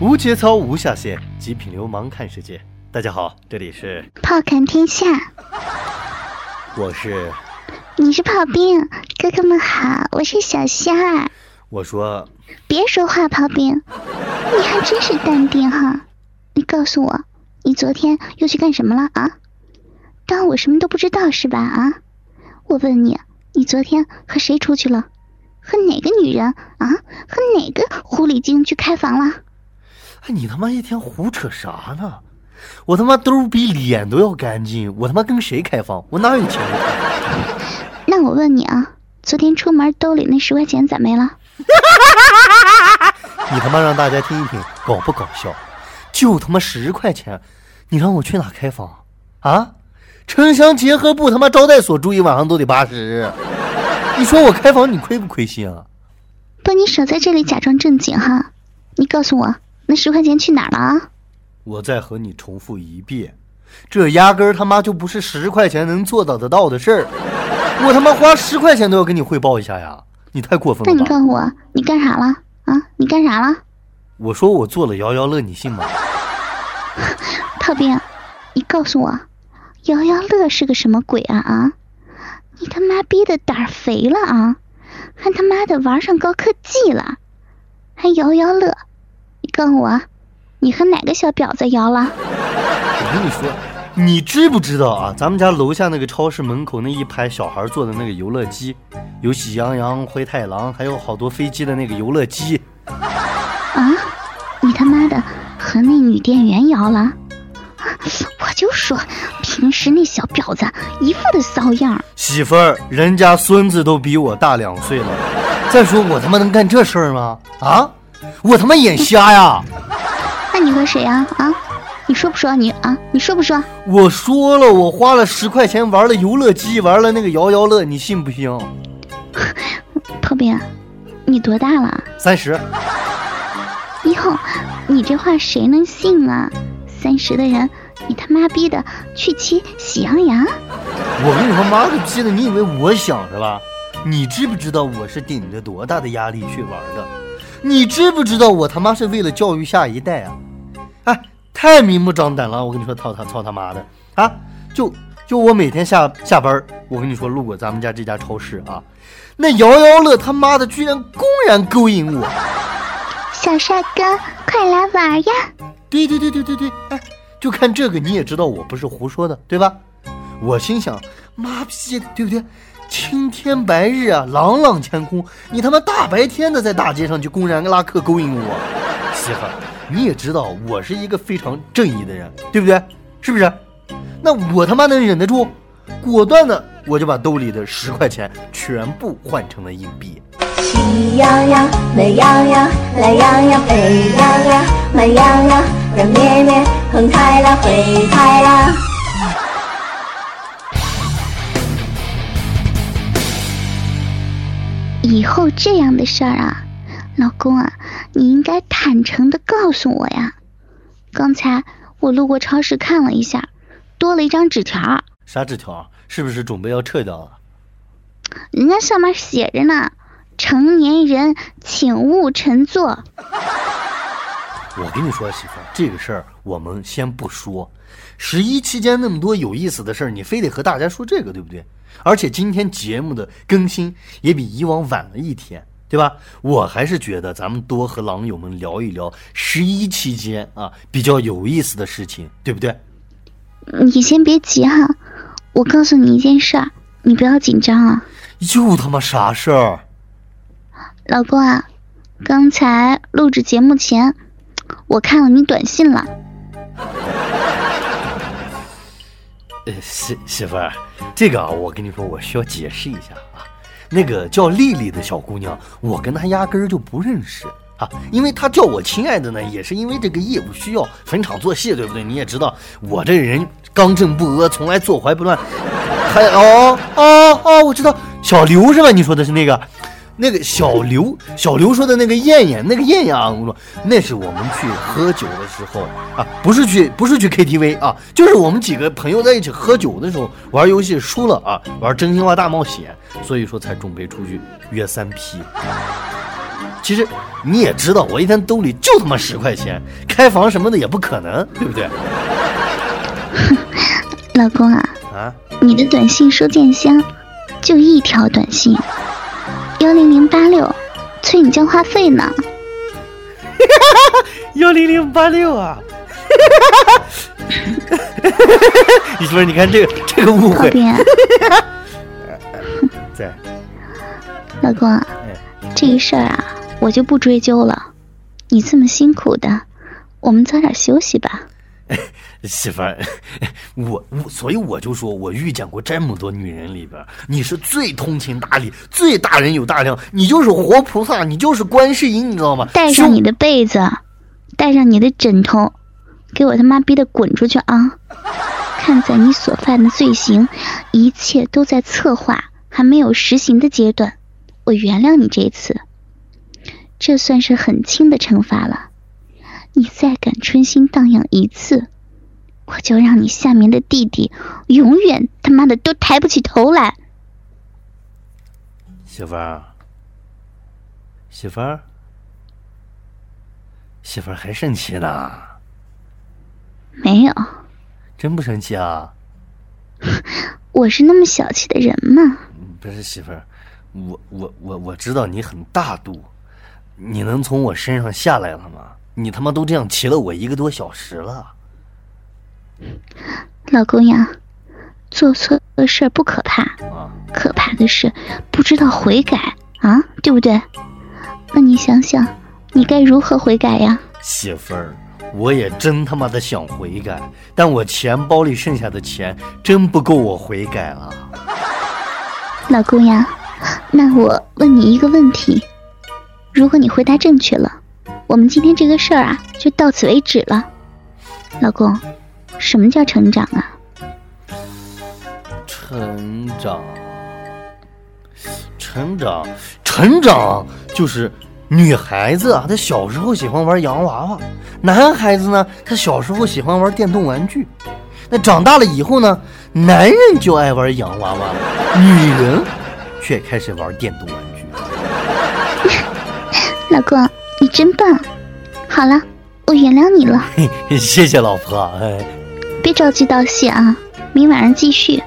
无节操无下限，极品流氓看世界。大家好，这里是炮看天下，我是你是炮兵，哥哥们好，我是小虾儿。我说别说话，炮兵，你还真是淡定哈。你告诉我，你昨天又去干什么了啊？当我什么都不知道是吧？啊，我问你，你昨天和谁出去了？和哪个女人啊？和哪个狐狸精去开房了？哎，你他妈一天胡扯啥呢？我他妈兜比脸都要干净，我他妈跟谁开房？我哪有钱？那我问你啊，昨天出门兜里那十块钱咋没了？你他妈让大家听一听，搞不搞笑？就他妈十块钱，你让我去哪开房啊？城乡结合部他妈招待所住一晚上都得八十，你说我开房你亏不亏心啊？不，你少在这里假装正经哈！你告诉我，那十块钱去哪儿了啊？我再和你重复一遍，这压根儿他妈就不是十块钱能做到得到的事儿。我他妈花十块钱都要跟你汇报一下呀！你太过分了。那你告诉我，你干啥了啊？你干啥了？我说我做了摇摇乐，你信吗？炮兵，你告诉我，摇摇乐是个什么鬼啊啊！你他妈逼的胆儿肥了啊！还他妈的玩上高科技了，还摇摇乐！你告我，你和哪个小婊子摇了？我跟你说，你知不知道啊？咱们家楼下那个超市门口那一排小孩坐的那个游乐机，有喜羊羊、灰太狼，还有好多飞机的那个游乐机。啊！你他妈的和那女店员摇了？我就说，平时那小婊子一副的骚样。媳妇儿，人家孙子都比我大两岁了。再说我他妈能干这事儿吗？啊！我他妈眼瞎呀！那你和谁呀？啊？你说不说你啊？你说不说？我说了，我花了十块钱玩了游乐机，玩了那个摇摇乐，你信不信？炮兵，你多大了？三十。哟，你这话谁能信啊？三十的人，你他妈逼的去骑喜羊羊？我跟你说，妈个逼的！你以为我想是吧？你知不知道我是顶着多大的压力去玩的？你知不知道我他妈是为了教育下一代啊？哎，太明目张胆了！我跟你说，操他操他妈的啊！就就我每天下下班，我跟你说，路过咱们家这家超市啊，那摇摇乐他妈的居然公然勾引我！小帅哥，快来玩呀！对对对对对对，哎，就看这个你也知道我不是胡说的，对吧？我心想，妈逼，对不对？青天白日啊，朗朗乾坤，你他妈大白天的在大街上就公然拉客勾引我，媳妇儿，你也知道我是一个非常正义的人，对不对？是不是？那我他妈能忍得住？果断的，我就把兜里的十块钱全部换成了硬币。喜羊羊、美羊羊、懒羊羊、沸羊羊、慢羊羊、软绵绵、红太狼、灰太狼。后这样的事儿啊，老公啊，你应该坦诚的告诉我呀。刚才我路过超市看了一下，多了一张纸条。啥纸条？是不是准备要撤掉了？人家上面写着呢。成年人请勿乘坐。我跟你说，媳妇儿，这个事儿我们先不说。十一期间那么多有意思的事儿，你非得和大家说这个，对不对？而且今天节目的更新也比以往晚了一天，对吧？我还是觉得咱们多和狼友们聊一聊十一期间啊比较有意思的事情，对不对？你先别急哈，我告诉你一件事儿，你不要紧张啊。又他妈啥事儿？老公啊，刚才录制节目前，我看了你短信了。呃，媳媳妇儿，这个啊，我跟你说，我需要解释一下啊。那个叫丽丽的小姑娘，我跟她压根儿就不认识啊。因为她叫我亲爱的呢，也是因为这个业务需要，逢场作戏，对不对？你也知道，我这人刚正不阿，从来坐怀不乱。还哦哦哦，我知道，小刘是吧？你说的是那个。那个小刘，小刘说的那个艳艳，那个艳艳啊，我说那是我们去喝酒的时候啊，不是去不是去 KTV 啊，就是我们几个朋友在一起喝酒的时候玩游戏输了啊，玩真心话大冒险，所以说才准备出去约三 P。其实你也知道，我一天兜里就他妈十块钱，开房什么的也不可能，对不对？老公啊，啊，你的短信收件箱就一条短信，幺零零八六，催你交话费呢。幺零零八六啊！你说，你看这个这个误会，靠边，在老公这个事儿啊，我就不追究了。你这么辛苦的，我们早点休息吧。媳妇儿，我我所以我就说，我遇见过这么多女人里边，你是最通情达理、最大人有大量，你就是活菩萨，你就是观世音，你知道吗？带上你的被子，带上你的枕头，给我他妈逼的滚出去啊！看在你所犯的罪行，一切都在策划还没有实行的阶段，我原谅你这次，这算是很轻的惩罚了。你再敢春心荡漾一次，我就让你下面的弟弟永远他妈的都抬不起头来。媳妇儿，媳妇儿，媳妇儿还生气呢？没有，真不生气啊？我是那么小气的人吗？不是媳妇儿，我我我我知道你很大度，你能从我身上下来了吗？你他妈都这样骑了我一个多小时了，老公呀，做错的事儿不可怕，啊！可怕的是不知道悔改啊，对不对？那你想想，你该如何悔改呀？媳妇儿，我也真他妈的想悔改，但我钱包里剩下的钱真不够我悔改了。老公呀，那我问你一个问题，如果你回答正确了，我们今天这个事儿啊就到此为止了。老公，什么叫成长啊？成长，成长，成长就是女孩子啊，她小时候喜欢玩洋娃娃；男孩子呢，他小时候喜欢玩电动玩具。那长大了以后呢，男人就爱玩洋娃娃了，女人却开始玩电动玩具。老公，你真棒。好了，我原谅你了，谢谢老婆，哎，别着急道谢啊，明晚上继续。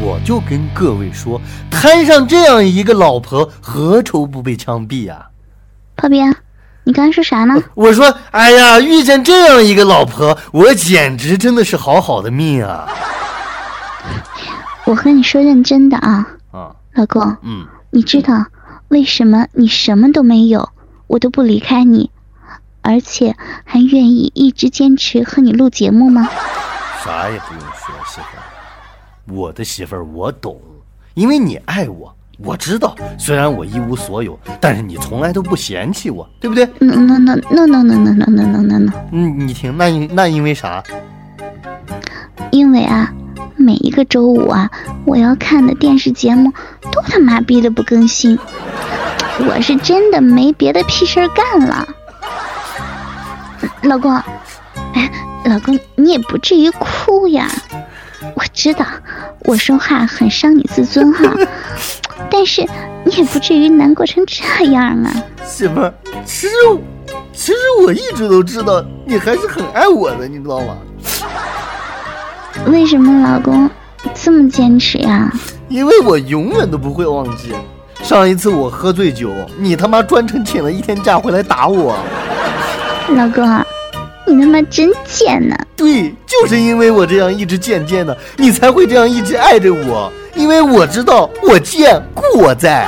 我就跟各位说，摊上这样一个老婆，何愁不被枪毙啊？炮兵，你刚才说啥呢？我说，哎呀，遇见这样一个老婆，我简直真的是好好的命啊！我和你说认真的啊，啊，老公，嗯，你知道为什么你什么都没有，我都不离开你，而且还愿意一直坚持和你录节目吗？啥也不用说，媳妇儿，我的媳妇儿我懂，因为你爱我，我知道。虽然我一无所有，但是你从来都不嫌弃我，对不对？那那那那那那那那那那那那，嗯，你听，那因那因为啥？因为啊，每一个周五啊，我要看的电视节目都他妈逼的不更新，我是真的没别的屁事儿干了。老公，哎，老公，你也不至于哭呀。我知道我说话很伤你自尊哈，但是你也不至于难过成这样啊。媳妇儿，其实其实我一直都知道你还是很爱我的，你知道吗？为什么老公这么坚持呀？因为我永远都不会忘记，上一次我喝醉酒，你他妈专程请了一天假回来打我。老公，你他妈真贱呐！对，就是因为我这样一直贱贱的，你才会这样一直爱着我。因为我知道我贱，故我在。